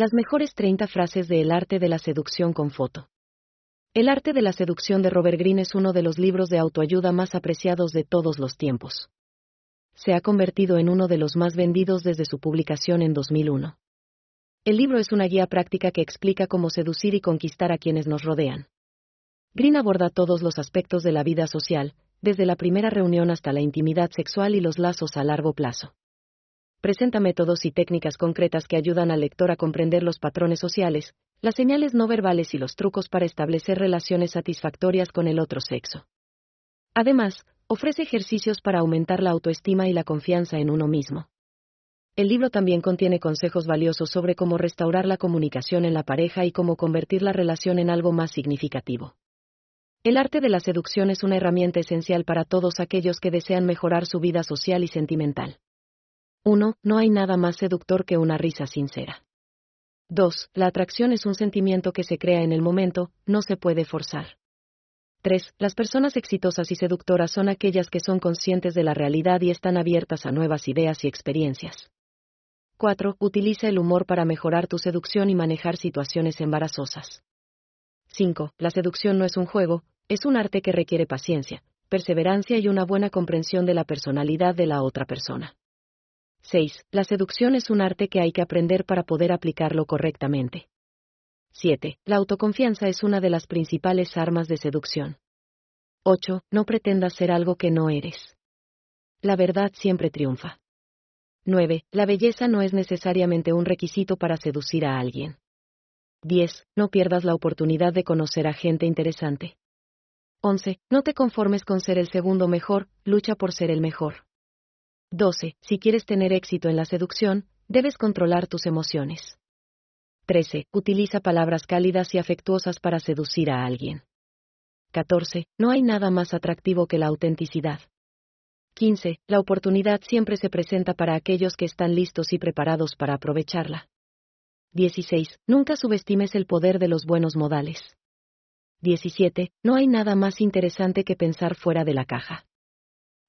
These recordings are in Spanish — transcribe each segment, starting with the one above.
Las mejores 30 frases de El arte de la seducción con foto. El arte de la seducción de Robert Greene es uno de los libros de autoayuda más apreciados de todos los tiempos. Se ha convertido en uno de los más vendidos desde su publicación en 2001. El libro es una guía práctica que explica cómo seducir y conquistar a quienes nos rodean. Green aborda todos los aspectos de la vida social, desde la primera reunión hasta la intimidad sexual y los lazos a largo plazo presenta métodos y técnicas concretas que ayudan al lector a comprender los patrones sociales, las señales no verbales y los trucos para establecer relaciones satisfactorias con el otro sexo. Además, ofrece ejercicios para aumentar la autoestima y la confianza en uno mismo. El libro también contiene consejos valiosos sobre cómo restaurar la comunicación en la pareja y cómo convertir la relación en algo más significativo. El arte de la seducción es una herramienta esencial para todos aquellos que desean mejorar su vida social y sentimental. 1. No hay nada más seductor que una risa sincera. 2. La atracción es un sentimiento que se crea en el momento, no se puede forzar. 3. Las personas exitosas y seductoras son aquellas que son conscientes de la realidad y están abiertas a nuevas ideas y experiencias. 4. Utiliza el humor para mejorar tu seducción y manejar situaciones embarazosas. 5. La seducción no es un juego, es un arte que requiere paciencia, perseverancia y una buena comprensión de la personalidad de la otra persona. 6. La seducción es un arte que hay que aprender para poder aplicarlo correctamente. 7. La autoconfianza es una de las principales armas de seducción. 8. No pretendas ser algo que no eres. La verdad siempre triunfa. 9. La belleza no es necesariamente un requisito para seducir a alguien. 10. No pierdas la oportunidad de conocer a gente interesante. 11. No te conformes con ser el segundo mejor, lucha por ser el mejor. 12. Si quieres tener éxito en la seducción, debes controlar tus emociones. 13. Utiliza palabras cálidas y afectuosas para seducir a alguien. 14. No hay nada más atractivo que la autenticidad. 15. La oportunidad siempre se presenta para aquellos que están listos y preparados para aprovecharla. 16. Nunca subestimes el poder de los buenos modales. 17. No hay nada más interesante que pensar fuera de la caja.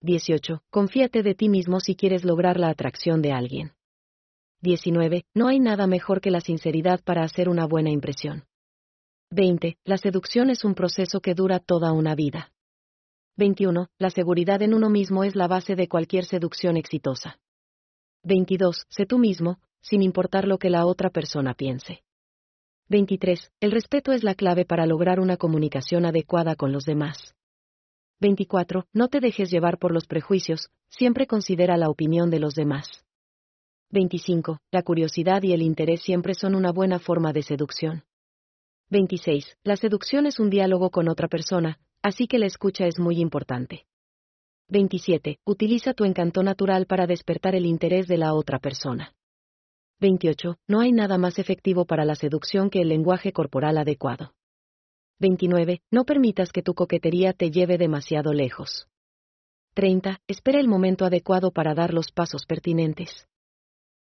18. Confíate de ti mismo si quieres lograr la atracción de alguien. 19. No hay nada mejor que la sinceridad para hacer una buena impresión. 20. La seducción es un proceso que dura toda una vida. 21. La seguridad en uno mismo es la base de cualquier seducción exitosa. 22. Sé tú mismo, sin importar lo que la otra persona piense. 23. El respeto es la clave para lograr una comunicación adecuada con los demás. 24. No te dejes llevar por los prejuicios, siempre considera la opinión de los demás. 25. La curiosidad y el interés siempre son una buena forma de seducción. 26. La seducción es un diálogo con otra persona, así que la escucha es muy importante. 27. Utiliza tu encanto natural para despertar el interés de la otra persona. 28. No hay nada más efectivo para la seducción que el lenguaje corporal adecuado. 29. No permitas que tu coquetería te lleve demasiado lejos. 30. Espera el momento adecuado para dar los pasos pertinentes.